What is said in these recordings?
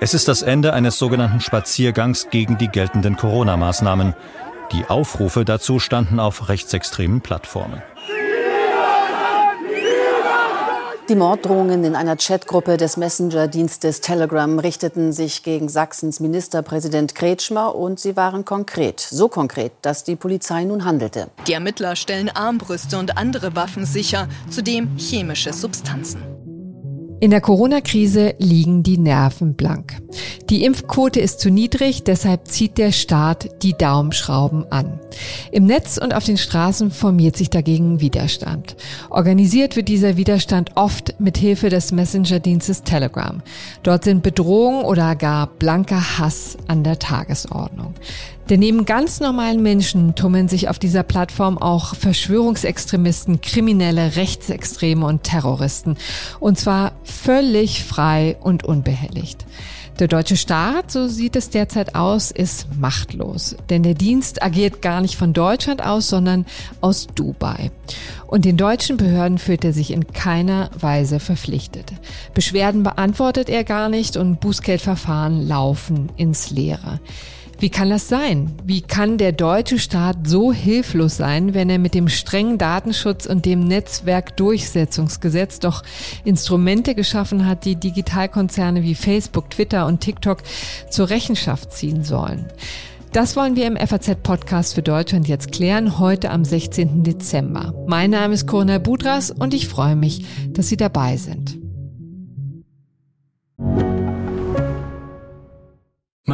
Es ist das Ende eines sogenannten Spaziergangs gegen die geltenden Corona-Maßnahmen. Die Aufrufe dazu standen auf rechtsextremen Plattformen. Die Morddrohungen in einer Chatgruppe des Messenger-Dienstes Telegram richteten sich gegen Sachsens Ministerpräsident Kretschmer und sie waren konkret. So konkret, dass die Polizei nun handelte. Die Ermittler stellen Armbrüste und andere Waffen sicher, zudem chemische Substanzen. In der Corona-Krise liegen die Nerven blank. Die Impfquote ist zu niedrig, deshalb zieht der Staat die Daumenschrauben an. Im Netz und auf den Straßen formiert sich dagegen Widerstand. Organisiert wird dieser Widerstand oft mit Hilfe des Messenger-Dienstes Telegram. Dort sind Bedrohungen oder gar blanker Hass an der Tagesordnung. Denn neben ganz normalen Menschen tummeln sich auf dieser Plattform auch Verschwörungsextremisten, Kriminelle, Rechtsextreme und Terroristen. Und zwar völlig frei und unbehelligt. Der deutsche Staat, so sieht es derzeit aus, ist machtlos. Denn der Dienst agiert gar nicht von Deutschland aus, sondern aus Dubai. Und den deutschen Behörden fühlt er sich in keiner Weise verpflichtet. Beschwerden beantwortet er gar nicht und Bußgeldverfahren laufen ins Leere. Wie kann das sein? Wie kann der deutsche Staat so hilflos sein, wenn er mit dem strengen Datenschutz und dem Netzwerkdurchsetzungsgesetz doch Instrumente geschaffen hat, die Digitalkonzerne wie Facebook, Twitter und TikTok zur Rechenschaft ziehen sollen? Das wollen wir im FAZ-Podcast für Deutschland jetzt klären, heute am 16. Dezember. Mein Name ist Corinna Budras und ich freue mich, dass Sie dabei sind.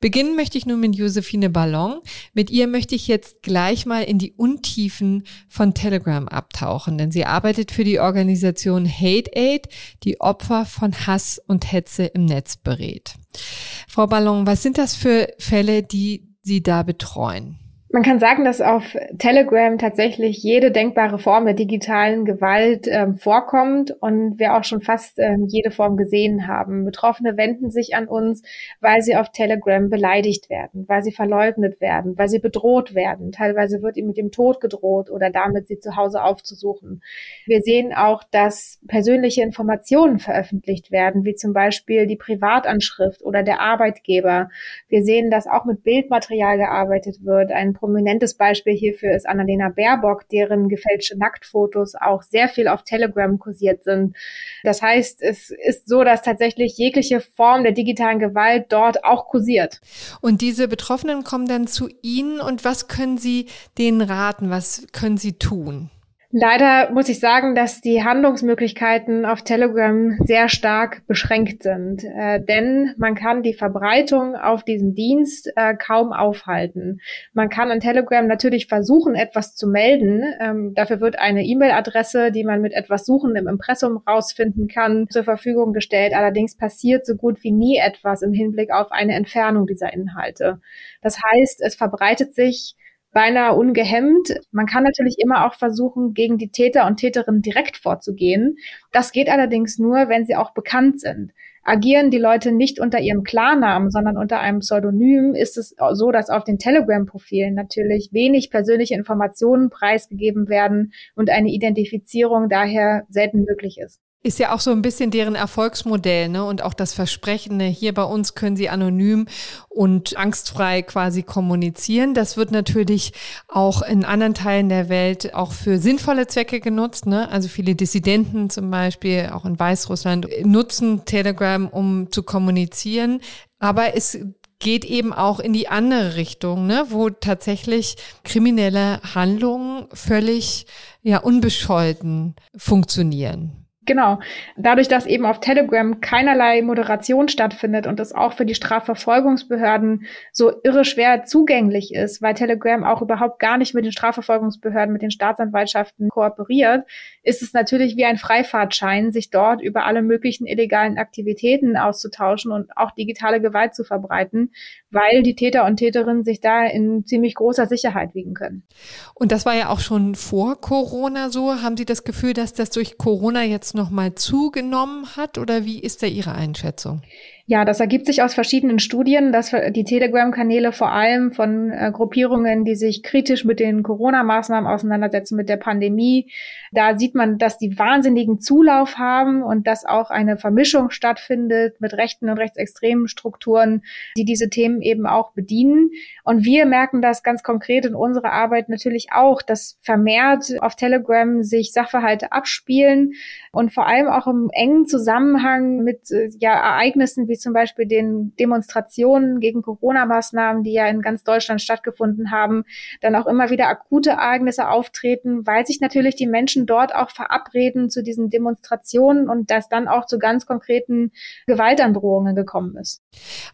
Beginnen möchte ich nun mit Josephine Ballon. Mit ihr möchte ich jetzt gleich mal in die Untiefen von Telegram abtauchen, denn sie arbeitet für die Organisation Hate Aid, die Opfer von Hass und Hetze im Netz berät. Frau Ballon, was sind das für Fälle, die Sie da betreuen? Man kann sagen, dass auf Telegram tatsächlich jede denkbare Form der digitalen Gewalt ähm, vorkommt und wir auch schon fast ähm, jede Form gesehen haben. Betroffene wenden sich an uns, weil sie auf Telegram beleidigt werden, weil sie verleugnet werden, weil sie bedroht werden. Teilweise wird ihnen mit dem Tod gedroht oder damit sie zu Hause aufzusuchen. Wir sehen auch, dass persönliche Informationen veröffentlicht werden, wie zum Beispiel die Privatanschrift oder der Arbeitgeber. Wir sehen, dass auch mit Bildmaterial gearbeitet wird. Ein prominentes Beispiel hierfür ist Annalena Baerbock, deren gefälschte Nacktfotos auch sehr viel auf Telegram kursiert sind. Das heißt, es ist so, dass tatsächlich jegliche Form der digitalen Gewalt dort auch kursiert. Und diese Betroffenen kommen dann zu Ihnen und was können Sie denen raten? Was können Sie tun? Leider muss ich sagen, dass die Handlungsmöglichkeiten auf Telegram sehr stark beschränkt sind, äh, denn man kann die Verbreitung auf diesen Dienst äh, kaum aufhalten. Man kann an Telegram natürlich versuchen, etwas zu melden. Ähm, dafür wird eine E-Mail-Adresse, die man mit etwas Suchen im Impressum rausfinden kann, zur Verfügung gestellt. Allerdings passiert so gut wie nie etwas im Hinblick auf eine Entfernung dieser Inhalte. Das heißt, es verbreitet sich beinahe ungehemmt. Man kann natürlich immer auch versuchen, gegen die Täter und Täterinnen direkt vorzugehen. Das geht allerdings nur, wenn sie auch bekannt sind. Agieren die Leute nicht unter ihrem Klarnamen, sondern unter einem Pseudonym, ist es so, dass auf den Telegram-Profilen natürlich wenig persönliche Informationen preisgegeben werden und eine Identifizierung daher selten möglich ist. Ist ja auch so ein bisschen deren Erfolgsmodell, ne? Und auch das Versprechen, ne? hier bei uns können sie anonym und angstfrei quasi kommunizieren. Das wird natürlich auch in anderen Teilen der Welt auch für sinnvolle Zwecke genutzt, ne? Also viele Dissidenten zum Beispiel, auch in Weißrussland, nutzen Telegram, um zu kommunizieren. Aber es geht eben auch in die andere Richtung, ne, wo tatsächlich kriminelle Handlungen völlig ja unbescholten funktionieren. Genau. Dadurch, dass eben auf Telegram keinerlei Moderation stattfindet und es auch für die Strafverfolgungsbehörden so irre schwer zugänglich ist, weil Telegram auch überhaupt gar nicht mit den Strafverfolgungsbehörden, mit den Staatsanwaltschaften kooperiert, ist es natürlich wie ein Freifahrtschein, sich dort über alle möglichen illegalen Aktivitäten auszutauschen und auch digitale Gewalt zu verbreiten, weil die Täter und Täterinnen sich da in ziemlich großer Sicherheit wiegen können. Und das war ja auch schon vor Corona so. Haben Sie das Gefühl, dass das durch Corona jetzt nochmal zugenommen hat oder wie ist da Ihre Einschätzung? Ja, das ergibt sich aus verschiedenen Studien, dass die Telegram-Kanäle vor allem von äh, Gruppierungen, die sich kritisch mit den Corona-Maßnahmen auseinandersetzen, mit der Pandemie, da sieht man, dass die wahnsinnigen Zulauf haben und dass auch eine Vermischung stattfindet mit rechten und rechtsextremen Strukturen, die diese Themen eben auch bedienen. Und wir merken das ganz konkret in unserer Arbeit natürlich auch, dass vermehrt auf Telegram sich Sachverhalte abspielen und vor allem auch im engen Zusammenhang mit äh, ja, Ereignissen wie zum Beispiel den Demonstrationen gegen Corona-Maßnahmen, die ja in ganz Deutschland stattgefunden haben, dann auch immer wieder akute Ereignisse auftreten, weil sich natürlich die Menschen dort auch verabreden zu diesen Demonstrationen und dass dann auch zu ganz konkreten Gewaltandrohungen gekommen ist.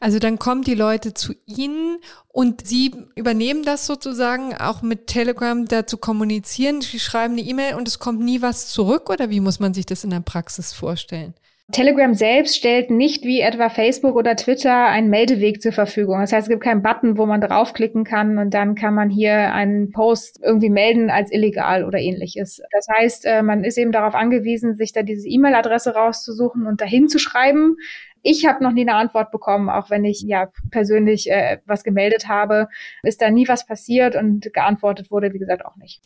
Also dann kommen die Leute zu Ihnen und Sie übernehmen das sozusagen auch mit Telegram da zu kommunizieren. Sie schreiben eine E-Mail und es kommt nie was zurück oder wie muss man sich das in der Praxis vorstellen? Telegram selbst stellt nicht wie etwa Facebook oder Twitter einen Meldeweg zur Verfügung. Das heißt, es gibt keinen Button, wo man draufklicken kann und dann kann man hier einen Post irgendwie melden als illegal oder ähnliches. Das heißt, äh, man ist eben darauf angewiesen, sich da diese E-Mail-Adresse rauszusuchen und dahin zu schreiben. Ich habe noch nie eine Antwort bekommen, auch wenn ich ja persönlich äh, was gemeldet habe, ist da nie was passiert und geantwortet wurde, wie gesagt, auch nicht.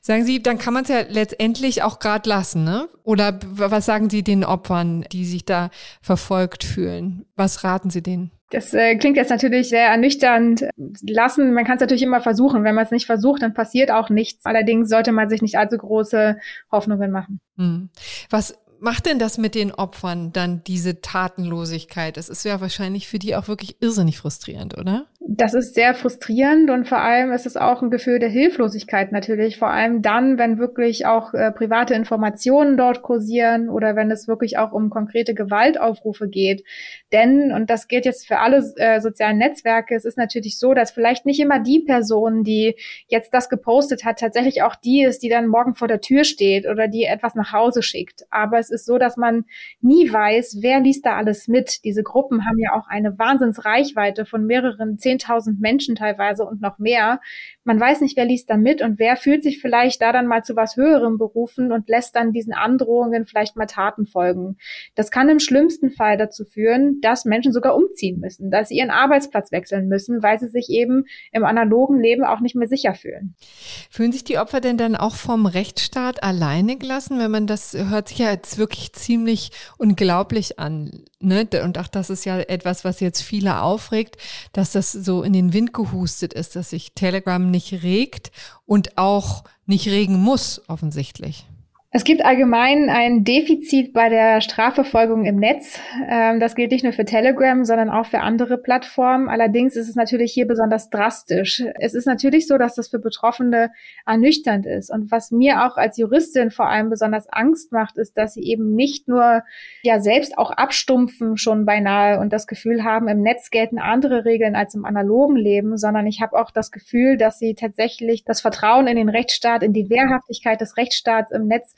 Sagen Sie, dann kann man es ja letztendlich auch gerade lassen, ne? Oder was sagen Sie den Opfern, die sich da verfolgt fühlen? Was raten Sie denen? Das äh, klingt jetzt natürlich sehr ernüchternd. Lassen, man kann es natürlich immer versuchen. Wenn man es nicht versucht, dann passiert auch nichts. Allerdings sollte man sich nicht allzu große Hoffnungen machen. Hm. Was macht denn das mit den Opfern dann diese Tatenlosigkeit? Das ist ja wahrscheinlich für die auch wirklich irrsinnig frustrierend, oder? Das ist sehr frustrierend und vor allem ist es auch ein Gefühl der Hilflosigkeit natürlich. Vor allem dann, wenn wirklich auch äh, private Informationen dort kursieren oder wenn es wirklich auch um konkrete Gewaltaufrufe geht. Denn, und das gilt jetzt für alle äh, sozialen Netzwerke, es ist natürlich so, dass vielleicht nicht immer die Person, die jetzt das gepostet hat, tatsächlich auch die ist, die dann morgen vor der Tür steht oder die etwas nach Hause schickt. Aber es ist so, dass man nie weiß, wer liest da alles mit. Diese Gruppen haben ja auch eine Wahnsinnsreichweite von mehreren 10.000 Menschen teilweise und noch mehr. Man weiß nicht, wer liest da mit und wer fühlt sich vielleicht da dann mal zu was Höherem berufen und lässt dann diesen Androhungen vielleicht mal Taten folgen. Das kann im schlimmsten Fall dazu führen, dass Menschen sogar umziehen müssen, dass sie ihren Arbeitsplatz wechseln müssen, weil sie sich eben im analogen Leben auch nicht mehr sicher fühlen. Fühlen sich die Opfer denn dann auch vom Rechtsstaat alleine gelassen, wenn man das hört sich ja jetzt wirklich ziemlich unglaublich an. Ne? Und auch das ist ja etwas, was jetzt viele aufregt, dass das so in den Wind gehustet ist, dass sich Telegram nicht regt und auch nicht regen muss, offensichtlich. Es gibt allgemein ein Defizit bei der Strafverfolgung im Netz. Ähm, das gilt nicht nur für Telegram, sondern auch für andere Plattformen. Allerdings ist es natürlich hier besonders drastisch. Es ist natürlich so, dass das für Betroffene ernüchternd ist. Und was mir auch als Juristin vor allem besonders Angst macht, ist, dass sie eben nicht nur ja selbst auch abstumpfen schon beinahe und das Gefühl haben, im Netz gelten andere Regeln als im analogen Leben, sondern ich habe auch das Gefühl, dass sie tatsächlich das Vertrauen in den Rechtsstaat, in die Wehrhaftigkeit des Rechtsstaats im Netz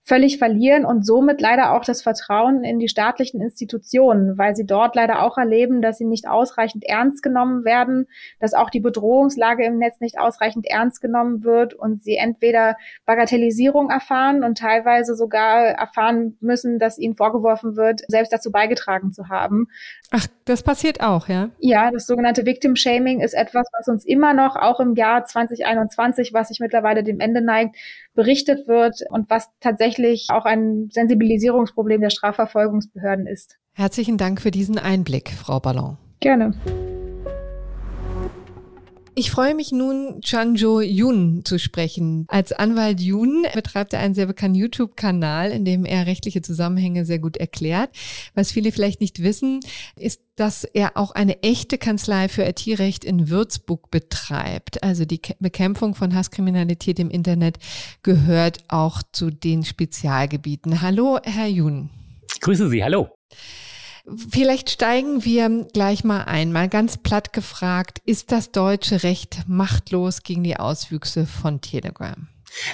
völlig verlieren und somit leider auch das Vertrauen in die staatlichen Institutionen, weil sie dort leider auch erleben, dass sie nicht ausreichend ernst genommen werden, dass auch die Bedrohungslage im Netz nicht ausreichend ernst genommen wird und sie entweder Bagatellisierung erfahren und teilweise sogar erfahren müssen, dass ihnen vorgeworfen wird, selbst dazu beigetragen zu haben. Ach, das passiert auch, ja? Ja, das sogenannte Victim Shaming ist etwas, was uns immer noch, auch im Jahr 2021, was sich mittlerweile dem Ende neigt, berichtet wird und was tatsächlich auch ein Sensibilisierungsproblem der Strafverfolgungsbehörden ist. Herzlichen Dank für diesen Einblick, Frau Ballon. Gerne. Ich freue mich nun, Chanjo Yun zu sprechen. Als Anwalt Yun betreibt er einen sehr bekannten YouTube-Kanal, in dem er rechtliche Zusammenhänge sehr gut erklärt. Was viele vielleicht nicht wissen, ist, dass er auch eine echte Kanzlei für IT-Recht in Würzburg betreibt. Also die Bekämpfung von Hasskriminalität im Internet gehört auch zu den Spezialgebieten. Hallo, Herr Yun. Ich grüße Sie. Hallo. Vielleicht steigen wir gleich mal ein. Mal ganz platt gefragt, ist das deutsche Recht machtlos gegen die Auswüchse von Telegram?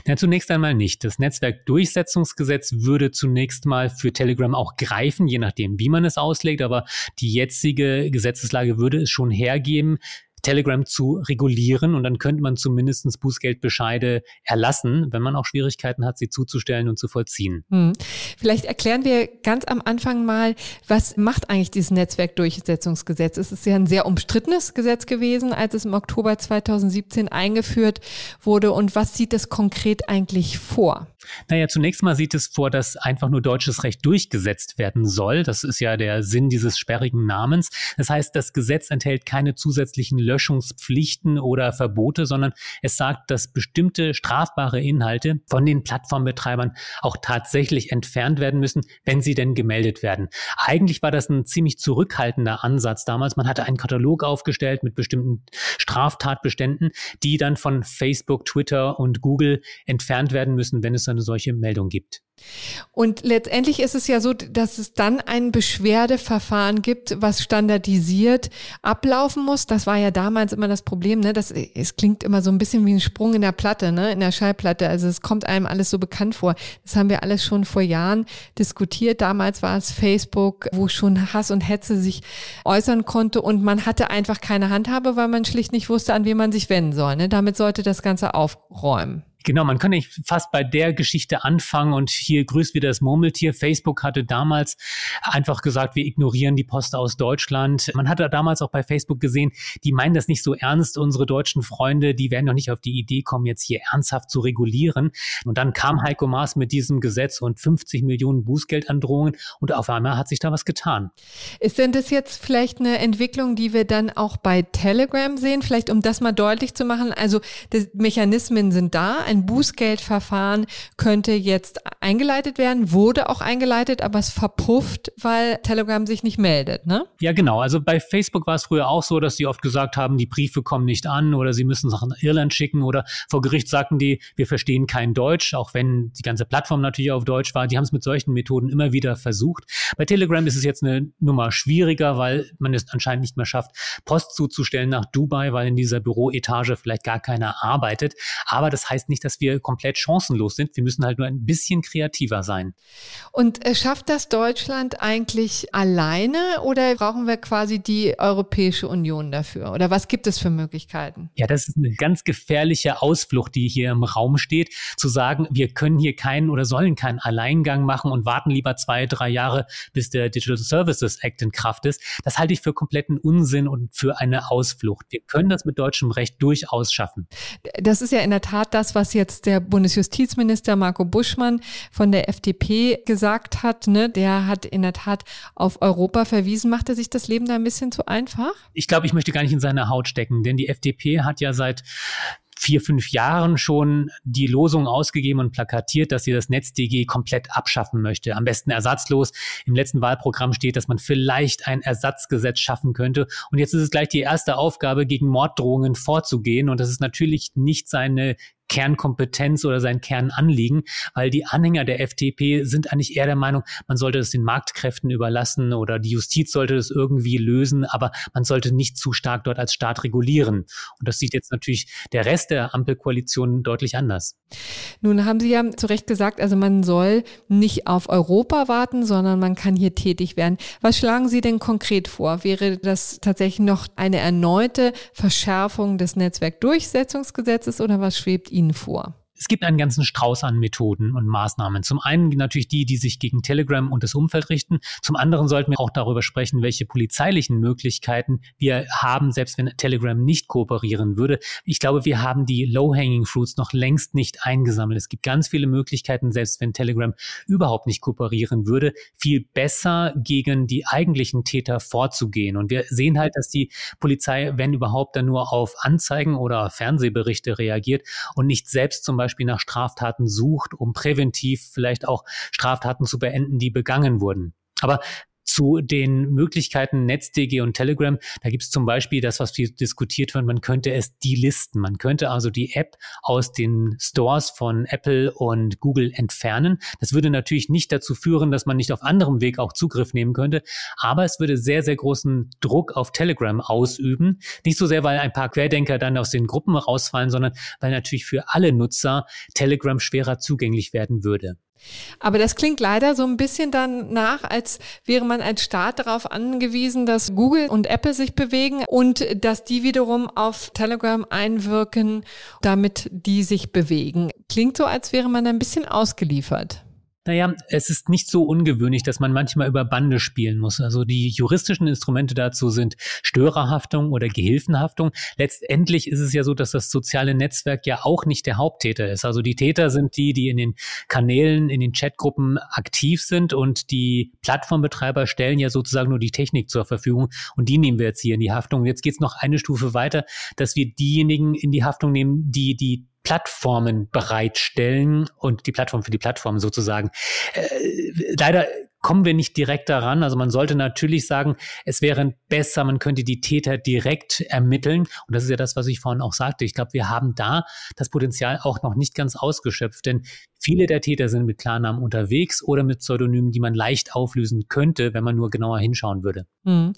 Na, zunächst einmal nicht. Das Netzwerkdurchsetzungsgesetz würde zunächst mal für Telegram auch greifen, je nachdem, wie man es auslegt. Aber die jetzige Gesetzeslage würde es schon hergeben, Telegram zu regulieren und dann könnte man zumindest Bußgeldbescheide erlassen, wenn man auch Schwierigkeiten hat, sie zuzustellen und zu vollziehen. Hm. Vielleicht erklären wir ganz am Anfang mal, was macht eigentlich dieses Netzwerkdurchsetzungsgesetz? Es ist ja ein sehr umstrittenes Gesetz gewesen, als es im Oktober 2017 eingeführt wurde und was sieht es konkret eigentlich vor? Naja, zunächst mal sieht es vor, dass einfach nur deutsches Recht durchgesetzt werden soll. Das ist ja der Sinn dieses sperrigen Namens. Das heißt, das Gesetz enthält keine zusätzlichen Löschungspflichten oder Verbote, sondern es sagt, dass bestimmte strafbare Inhalte von den Plattformbetreibern auch tatsächlich entfernt werden müssen, wenn sie denn gemeldet werden. Eigentlich war das ein ziemlich zurückhaltender Ansatz damals. Man hatte einen Katalog aufgestellt mit bestimmten Straftatbeständen, die dann von Facebook, Twitter und Google entfernt werden müssen, wenn es eine solche Meldung gibt. Und letztendlich ist es ja so, dass es dann ein Beschwerdeverfahren gibt, was standardisiert ablaufen muss. Das war ja damals immer das Problem, ne? Das, es klingt immer so ein bisschen wie ein Sprung in der Platte, ne? In der Schallplatte. Also es kommt einem alles so bekannt vor. Das haben wir alles schon vor Jahren diskutiert. Damals war es Facebook, wo schon Hass und Hetze sich äußern konnte und man hatte einfach keine Handhabe, weil man schlicht nicht wusste, an wen man sich wenden soll. Ne? Damit sollte das Ganze aufräumen. Genau, man kann nicht fast bei der Geschichte anfangen und hier grüßt wieder das Murmeltier. Facebook hatte damals einfach gesagt, wir ignorieren die Post aus Deutschland. Man hatte damals auch bei Facebook gesehen, die meinen das nicht so ernst, unsere deutschen Freunde, die werden doch nicht auf die Idee kommen, jetzt hier ernsthaft zu regulieren. Und dann kam Heiko Maas mit diesem Gesetz und 50 Millionen Bußgeldandrohungen und auf einmal hat sich da was getan. Ist denn das jetzt vielleicht eine Entwicklung, die wir dann auch bei Telegram sehen? Vielleicht um das mal deutlich zu machen. Also die Mechanismen sind da. Ein ein Bußgeldverfahren könnte jetzt eingeleitet werden, wurde auch eingeleitet, aber es verpufft, weil Telegram sich nicht meldet, ne? Ja, genau. Also bei Facebook war es früher auch so, dass sie oft gesagt haben, die Briefe kommen nicht an oder sie müssen Sachen nach Irland schicken oder vor Gericht sagten die, wir verstehen kein Deutsch, auch wenn die ganze Plattform natürlich auf Deutsch war. Die haben es mit solchen Methoden immer wieder versucht. Bei Telegram ist es jetzt eine Nummer schwieriger, weil man es anscheinend nicht mehr schafft, Post zuzustellen nach Dubai, weil in dieser Büroetage vielleicht gar keiner arbeitet. Aber das heißt nicht, dass wir komplett chancenlos sind. Wir müssen halt nur ein bisschen kreativer sein. Und äh, schafft das Deutschland eigentlich alleine oder brauchen wir quasi die Europäische Union dafür? Oder was gibt es für Möglichkeiten? Ja, das ist eine ganz gefährliche Ausflucht, die hier im Raum steht, zu sagen, wir können hier keinen oder sollen keinen Alleingang machen und warten lieber zwei, drei Jahre, bis der Digital Services Act in Kraft ist. Das halte ich für kompletten Unsinn und für eine Ausflucht. Wir können das mit deutschem Recht durchaus schaffen. Das ist ja in der Tat das, was jetzt der Bundesjustizminister Marco Buschmann von der FDP gesagt hat. Ne? Der hat in der Tat auf Europa verwiesen. Macht er sich das Leben da ein bisschen zu einfach? Ich glaube, ich möchte gar nicht in seine Haut stecken, denn die FDP hat ja seit vier, fünf Jahren schon die Losung ausgegeben und plakatiert, dass sie das NetzDG komplett abschaffen möchte. Am besten ersatzlos. Im letzten Wahlprogramm steht, dass man vielleicht ein Ersatzgesetz schaffen könnte. Und jetzt ist es gleich die erste Aufgabe, gegen Morddrohungen vorzugehen. Und das ist natürlich nicht seine Kernkompetenz oder sein Kernanliegen, weil die Anhänger der FDP sind eigentlich eher der Meinung, man sollte es den Marktkräften überlassen oder die Justiz sollte es irgendwie lösen, aber man sollte nicht zu stark dort als Staat regulieren. Und das sieht jetzt natürlich der Rest der Ampelkoalition deutlich anders. Nun haben Sie ja zu Recht gesagt, also man soll nicht auf Europa warten, sondern man kann hier tätig werden. Was schlagen Sie denn konkret vor? Wäre das tatsächlich noch eine erneute Verschärfung des Netzwerkdurchsetzungsgesetzes oder was schwebt Ihnen vor? Es gibt einen ganzen Strauß an Methoden und Maßnahmen. Zum einen natürlich die, die sich gegen Telegram und das Umfeld richten. Zum anderen sollten wir auch darüber sprechen, welche polizeilichen Möglichkeiten wir haben, selbst wenn Telegram nicht kooperieren würde. Ich glaube, wir haben die Low-Hanging Fruits noch längst nicht eingesammelt. Es gibt ganz viele Möglichkeiten, selbst wenn Telegram überhaupt nicht kooperieren würde, viel besser gegen die eigentlichen Täter vorzugehen. Und wir sehen halt, dass die Polizei, wenn überhaupt, dann nur auf Anzeigen oder Fernsehberichte reagiert und nicht selbst zum Beispiel Beispiel nach Straftaten sucht, um präventiv vielleicht auch Straftaten zu beenden, die begangen wurden. Aber zu den Möglichkeiten NetzDG und Telegram. Da gibt es zum Beispiel das, was viel diskutiert wird, man könnte es delisten. Man könnte also die App aus den Stores von Apple und Google entfernen. Das würde natürlich nicht dazu führen, dass man nicht auf anderem Weg auch Zugriff nehmen könnte, aber es würde sehr, sehr großen Druck auf Telegram ausüben. Nicht so sehr, weil ein paar Querdenker dann aus den Gruppen rausfallen, sondern weil natürlich für alle Nutzer Telegram schwerer zugänglich werden würde. Aber das klingt leider so ein bisschen dann nach, als wäre man als Staat darauf angewiesen, dass Google und Apple sich bewegen und dass die wiederum auf Telegram einwirken, damit die sich bewegen. Klingt so, als wäre man ein bisschen ausgeliefert. Naja, es ist nicht so ungewöhnlich, dass man manchmal über Bande spielen muss. Also die juristischen Instrumente dazu sind Störerhaftung oder Gehilfenhaftung. Letztendlich ist es ja so, dass das soziale Netzwerk ja auch nicht der Haupttäter ist. Also die Täter sind die, die in den Kanälen, in den Chatgruppen aktiv sind und die Plattformbetreiber stellen ja sozusagen nur die Technik zur Verfügung und die nehmen wir jetzt hier in die Haftung. Jetzt geht es noch eine Stufe weiter, dass wir diejenigen in die Haftung nehmen, die die Plattformen bereitstellen und die Plattform für die Plattform sozusagen. Äh, leider kommen wir nicht direkt daran. Also man sollte natürlich sagen, es wäre besser, man könnte die Täter direkt ermitteln. Und das ist ja das, was ich vorhin auch sagte. Ich glaube, wir haben da das Potenzial auch noch nicht ganz ausgeschöpft, denn viele der Täter sind mit Klarnamen unterwegs oder mit Pseudonymen, die man leicht auflösen könnte, wenn man nur genauer hinschauen würde. Hm.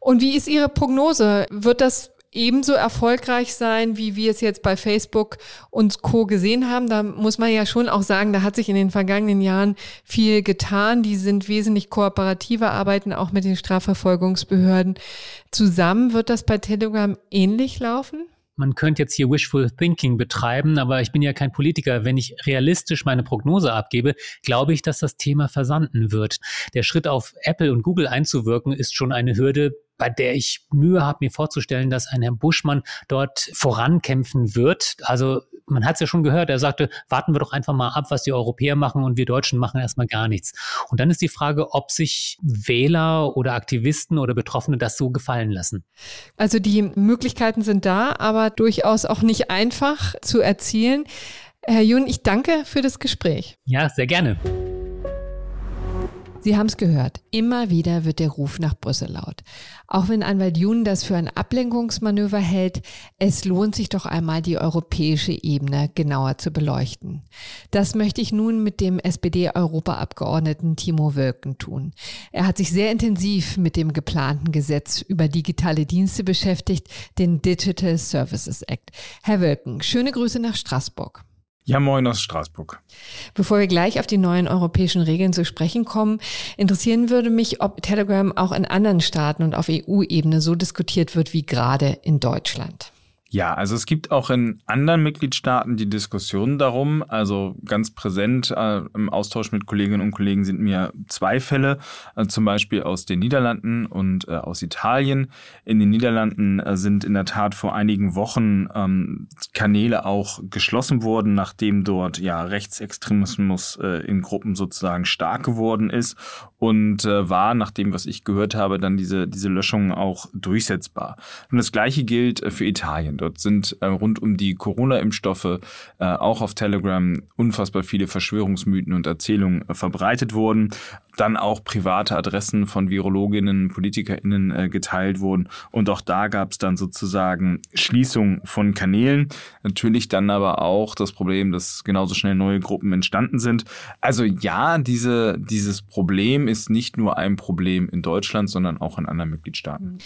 Und wie ist Ihre Prognose? Wird das ebenso erfolgreich sein, wie wir es jetzt bei Facebook und Co. gesehen haben. Da muss man ja schon auch sagen, da hat sich in den vergangenen Jahren viel getan. Die sind wesentlich kooperativer, arbeiten auch mit den Strafverfolgungsbehörden zusammen. Wird das bei Telegram ähnlich laufen? man könnte jetzt hier Wishful Thinking betreiben, aber ich bin ja kein Politiker. Wenn ich realistisch meine Prognose abgebe, glaube ich, dass das Thema versanden wird. Der Schritt auf Apple und Google einzuwirken, ist schon eine Hürde, bei der ich Mühe habe, mir vorzustellen, dass ein Herr Buschmann dort vorankämpfen wird. Also man hat es ja schon gehört, er sagte, warten wir doch einfach mal ab, was die Europäer machen und wir Deutschen machen erstmal gar nichts. Und dann ist die Frage, ob sich Wähler oder Aktivisten oder Betroffene das so gefallen lassen. Also die Möglichkeiten sind da, aber durchaus auch nicht einfach zu erzielen. Herr Jun, ich danke für das Gespräch. Ja, sehr gerne. Sie haben es gehört. Immer wieder wird der Ruf nach Brüssel laut. Auch wenn Anwalt Jun das für ein Ablenkungsmanöver hält, es lohnt sich doch einmal die europäische Ebene genauer zu beleuchten. Das möchte ich nun mit dem SPD-Europaabgeordneten Timo Wölken tun. Er hat sich sehr intensiv mit dem geplanten Gesetz über digitale Dienste beschäftigt, den Digital Services Act. Herr Wölken, schöne Grüße nach Straßburg. Ja, moin aus Straßburg. Bevor wir gleich auf die neuen europäischen Regeln zu sprechen kommen, interessieren würde mich, ob Telegram auch in anderen Staaten und auf EU-Ebene so diskutiert wird wie gerade in Deutschland. Ja, also es gibt auch in anderen Mitgliedstaaten die Diskussion darum. Also ganz präsent äh, im Austausch mit Kolleginnen und Kollegen sind mir zwei Fälle, äh, zum Beispiel aus den Niederlanden und äh, aus Italien. In den Niederlanden äh, sind in der Tat vor einigen Wochen ähm, Kanäle auch geschlossen worden, nachdem dort ja Rechtsextremismus äh, in Gruppen sozusagen stark geworden ist und äh, war, nach dem, was ich gehört habe, dann diese, diese Löschung auch durchsetzbar. Und das Gleiche gilt für Italien. Dort sind äh, rund um die Corona-Impfstoffe äh, auch auf Telegram unfassbar viele Verschwörungsmythen und Erzählungen äh, verbreitet worden dann auch private Adressen von Virologinnen, PolitikerInnen äh, geteilt wurden. Und auch da gab es dann sozusagen Schließung von Kanälen. Natürlich dann aber auch das Problem, dass genauso schnell neue Gruppen entstanden sind. Also ja, diese, dieses Problem ist nicht nur ein Problem in Deutschland, sondern auch in anderen Mitgliedstaaten.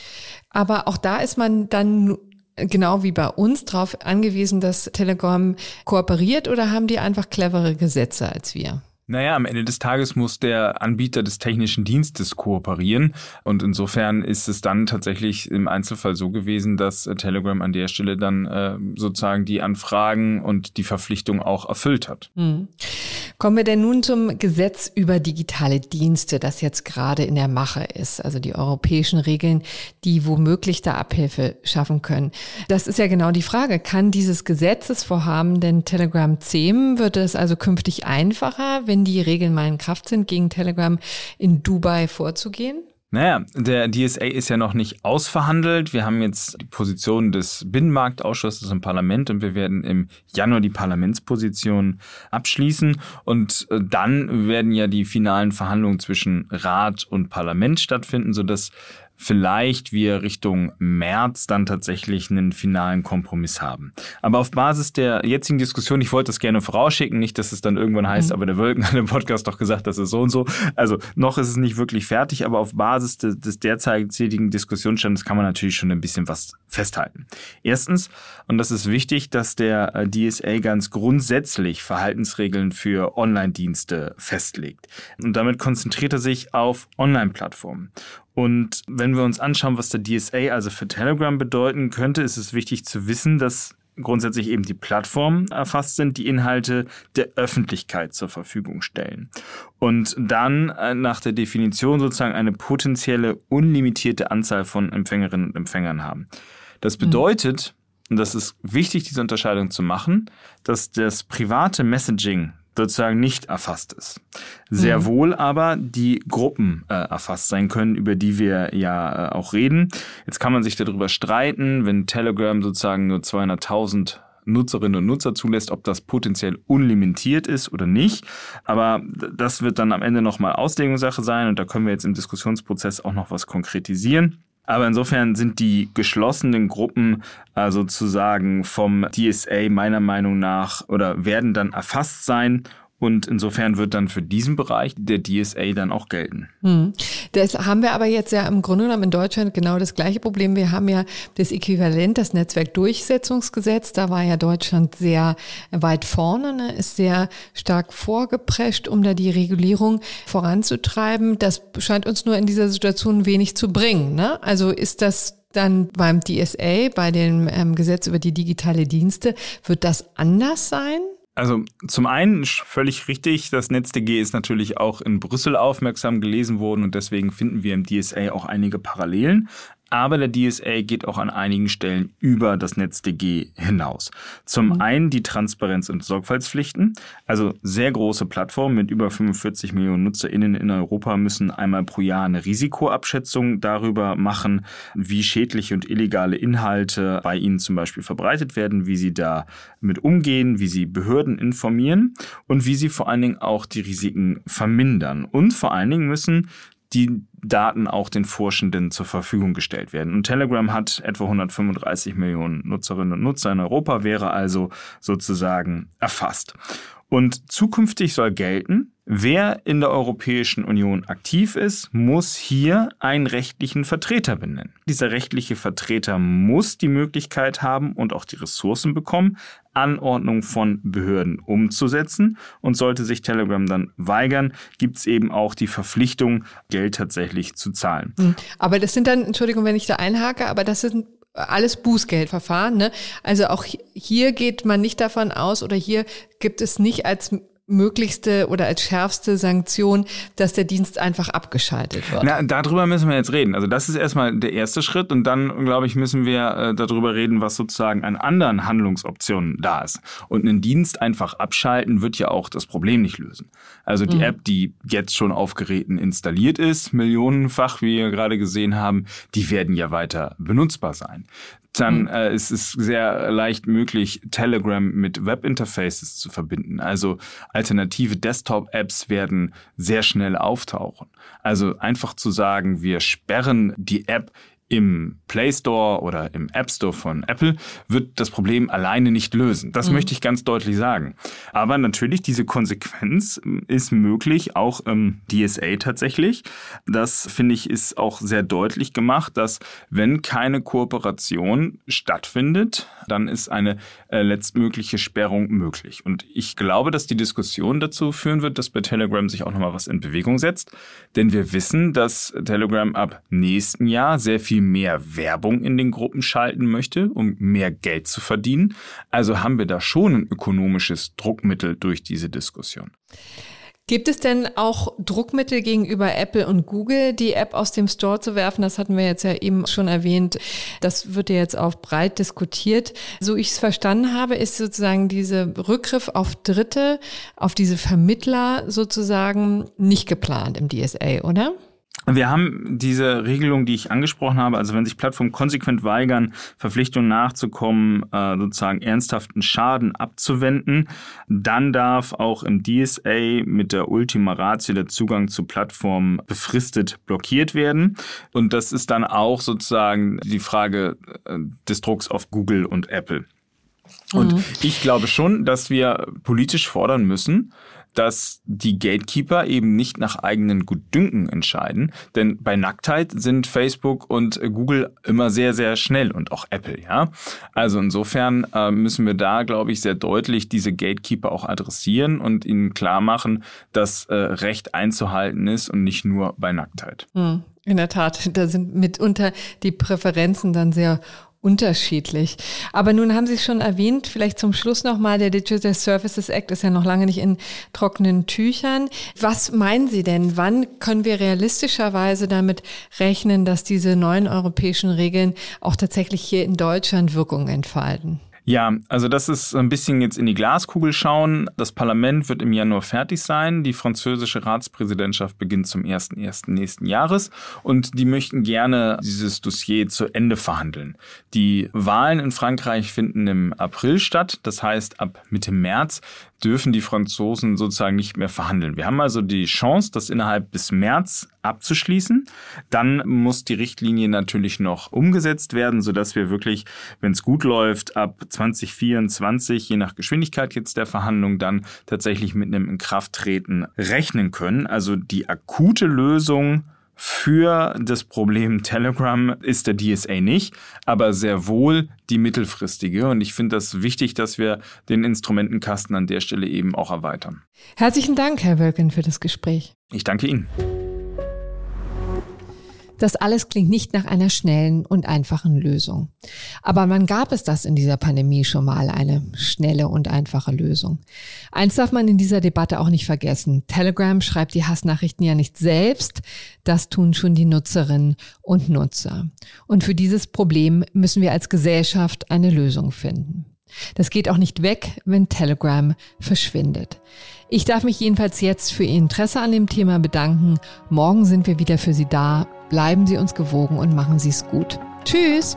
Aber auch da ist man dann genau wie bei uns darauf angewiesen, dass Telegram kooperiert oder haben die einfach clevere Gesetze als wir? Naja, am Ende des Tages muss der Anbieter des technischen Dienstes kooperieren. Und insofern ist es dann tatsächlich im Einzelfall so gewesen, dass Telegram an der Stelle dann äh, sozusagen die Anfragen und die Verpflichtung auch erfüllt hat. Hm. Kommen wir denn nun zum Gesetz über digitale Dienste, das jetzt gerade in der Mache ist. Also die europäischen Regeln, die womöglich da Abhilfe schaffen können. Das ist ja genau die Frage. Kann dieses Gesetzesvorhaben denn Telegram zähmen? Wird es also künftig einfacher, wenn die Regeln mal in Kraft sind, gegen Telegram in Dubai vorzugehen? Naja, der DSA ist ja noch nicht ausverhandelt. Wir haben jetzt die Position des Binnenmarktausschusses im Parlament und wir werden im Januar die Parlamentsposition abschließen. Und äh, dann werden ja die finalen Verhandlungen zwischen Rat und Parlament stattfinden, sodass vielleicht wir Richtung März dann tatsächlich einen finalen Kompromiss haben. Aber auf Basis der jetzigen Diskussion, ich wollte das gerne vorausschicken, nicht, dass es dann irgendwann heißt, mhm. aber der Wölken hat im Podcast doch gesagt, das ist so und so. Also noch ist es nicht wirklich fertig, aber auf Basis des, des derzeitigen Diskussionsstandes kann man natürlich schon ein bisschen was festhalten. Erstens, und das ist wichtig, dass der äh, DSA ganz grundsätzlich Verhaltensregeln für Online-Dienste festlegt. Und damit konzentriert er sich auf Online-Plattformen. Und wenn wir uns anschauen, was der DSA also für Telegram bedeuten könnte, ist es wichtig zu wissen, dass grundsätzlich eben die Plattformen erfasst sind, die Inhalte der Öffentlichkeit zur Verfügung stellen. Und dann äh, nach der Definition sozusagen eine potenzielle unlimitierte Anzahl von Empfängerinnen und Empfängern haben. Das mhm. bedeutet, und das ist wichtig, diese Unterscheidung zu machen, dass das private Messaging sozusagen nicht erfasst ist. Sehr mhm. wohl aber die Gruppen äh, erfasst sein können, über die wir ja äh, auch reden. Jetzt kann man sich darüber streiten, wenn Telegram sozusagen nur 200.000 Nutzerinnen und Nutzer zulässt, ob das potenziell unlimitiert ist oder nicht. Aber das wird dann am Ende nochmal Auslegungssache sein und da können wir jetzt im Diskussionsprozess auch noch was konkretisieren. Aber insofern sind die geschlossenen Gruppen äh, sozusagen vom DSA meiner Meinung nach oder werden dann erfasst sein und insofern wird dann für diesen Bereich der DSA dann auch gelten. Hm. Das haben wir aber jetzt ja im Grunde genommen in Deutschland genau das gleiche Problem. Wir haben ja das Äquivalent, das Netzwerkdurchsetzungsgesetz. Da war ja Deutschland sehr weit vorne, ne? ist sehr stark vorgeprescht, um da die Regulierung voranzutreiben. Das scheint uns nur in dieser Situation wenig zu bringen. Ne? Also ist das dann beim DSA, bei dem ähm, Gesetz über die digitale Dienste, wird das anders sein? Also zum einen völlig richtig, das NetzDG ist natürlich auch in Brüssel aufmerksam gelesen worden und deswegen finden wir im DSA auch einige Parallelen. Aber der DSA geht auch an einigen Stellen über das NetzDG hinaus. Zum mhm. einen die Transparenz- und Sorgfaltspflichten. Also sehr große Plattformen mit über 45 Millionen NutzerInnen in Europa müssen einmal pro Jahr eine Risikoabschätzung darüber machen, wie schädliche und illegale Inhalte bei ihnen zum Beispiel verbreitet werden, wie sie da mit umgehen, wie sie Behörden informieren und wie sie vor allen Dingen auch die Risiken vermindern. Und vor allen Dingen müssen die Daten auch den Forschenden zur Verfügung gestellt werden. Und Telegram hat etwa 135 Millionen Nutzerinnen und Nutzer in Europa, wäre also sozusagen erfasst. Und zukünftig soll gelten, wer in der Europäischen Union aktiv ist, muss hier einen rechtlichen Vertreter benennen. Dieser rechtliche Vertreter muss die Möglichkeit haben und auch die Ressourcen bekommen, Anordnung von Behörden umzusetzen. Und sollte sich Telegram dann weigern, gibt es eben auch die Verpflichtung, Geld tatsächlich zu zahlen. Hm. Aber das sind dann, Entschuldigung, wenn ich da einhake, aber das sind alles Bußgeldverfahren. Ne? Also auch hier geht man nicht davon aus oder hier gibt es nicht als möglichste oder als schärfste Sanktion, dass der Dienst einfach abgeschaltet wird? Na, darüber müssen wir jetzt reden. Also das ist erstmal der erste Schritt und dann, glaube ich, müssen wir äh, darüber reden, was sozusagen an anderen Handlungsoptionen da ist. Und einen Dienst einfach abschalten wird ja auch das Problem nicht lösen. Also die mhm. App, die jetzt schon auf Geräten installiert ist, millionenfach, wie wir gerade gesehen haben, die werden ja weiter benutzbar sein dann mhm. äh, ist es sehr leicht möglich, Telegram mit Webinterfaces zu verbinden. Also alternative Desktop-Apps werden sehr schnell auftauchen. Also einfach zu sagen, wir sperren die App im Play Store oder im App Store von Apple wird das Problem alleine nicht lösen. Das mhm. möchte ich ganz deutlich sagen. Aber natürlich, diese Konsequenz ist möglich, auch im DSA tatsächlich. Das finde ich ist auch sehr deutlich gemacht, dass wenn keine Kooperation stattfindet, dann ist eine letztmögliche Sperrung möglich. Und ich glaube, dass die Diskussion dazu führen wird, dass bei Telegram sich auch nochmal was in Bewegung setzt. Denn wir wissen, dass Telegram ab nächsten Jahr sehr viel mehr Werbung in den Gruppen schalten möchte, um mehr Geld zu verdienen. Also haben wir da schon ein ökonomisches Druckmittel durch diese Diskussion. Gibt es denn auch Druckmittel gegenüber Apple und Google, die App aus dem Store zu werfen? Das hatten wir jetzt ja eben schon erwähnt. Das wird ja jetzt auch breit diskutiert. So ich es verstanden habe, ist sozusagen dieser Rückgriff auf Dritte, auf diese Vermittler sozusagen nicht geplant im DSA, oder? Wir haben diese Regelung, die ich angesprochen habe, also wenn sich Plattformen konsequent weigern, Verpflichtungen nachzukommen, äh, sozusagen ernsthaften Schaden abzuwenden, dann darf auch im DSA mit der Ultima Ratio der Zugang zu Plattformen befristet blockiert werden. Und das ist dann auch sozusagen die Frage äh, des Drucks auf Google und Apple. Und mhm. ich glaube schon, dass wir politisch fordern müssen, dass die Gatekeeper eben nicht nach eigenen Gutdünken entscheiden. Denn bei Nacktheit sind Facebook und Google immer sehr, sehr schnell und auch Apple, ja. Also insofern äh, müssen wir da, glaube ich, sehr deutlich diese Gatekeeper auch adressieren und ihnen klar machen, dass äh, Recht einzuhalten ist und nicht nur bei Nacktheit. Hm. In der Tat, da sind mitunter die Präferenzen dann sehr unterschiedlich. Aber nun haben Sie es schon erwähnt, vielleicht zum Schluss nochmal, der Digital Services Act ist ja noch lange nicht in trockenen Tüchern. Was meinen Sie denn, wann können wir realistischerweise damit rechnen, dass diese neuen europäischen Regeln auch tatsächlich hier in Deutschland Wirkung entfalten? Ja, also das ist ein bisschen jetzt in die Glaskugel schauen. Das Parlament wird im Januar fertig sein. Die französische Ratspräsidentschaft beginnt zum 1.1. nächsten Jahres und die möchten gerne dieses Dossier zu Ende verhandeln. Die Wahlen in Frankreich finden im April statt. Das heißt, ab Mitte März dürfen die Franzosen sozusagen nicht mehr verhandeln. Wir haben also die Chance, das innerhalb bis März abzuschließen. Dann muss die Richtlinie natürlich noch umgesetzt werden, sodass wir wirklich, wenn es gut läuft, ab 2024, je nach Geschwindigkeit jetzt der Verhandlung, dann tatsächlich mit einem Inkrafttreten rechnen können. Also die akute Lösung für das Problem Telegram ist der DSA nicht, aber sehr wohl die mittelfristige. Und ich finde das wichtig, dass wir den Instrumentenkasten an der Stelle eben auch erweitern. Herzlichen Dank, Herr Wölken, für das Gespräch. Ich danke Ihnen. Das alles klingt nicht nach einer schnellen und einfachen Lösung. Aber wann gab es das in dieser Pandemie schon mal, eine schnelle und einfache Lösung? Eins darf man in dieser Debatte auch nicht vergessen. Telegram schreibt die Hassnachrichten ja nicht selbst, das tun schon die Nutzerinnen und Nutzer. Und für dieses Problem müssen wir als Gesellschaft eine Lösung finden. Das geht auch nicht weg, wenn Telegram verschwindet. Ich darf mich jedenfalls jetzt für Ihr Interesse an dem Thema bedanken. Morgen sind wir wieder für Sie da. Bleiben Sie uns gewogen und machen Sie es gut. Tschüss!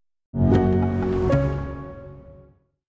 thank you.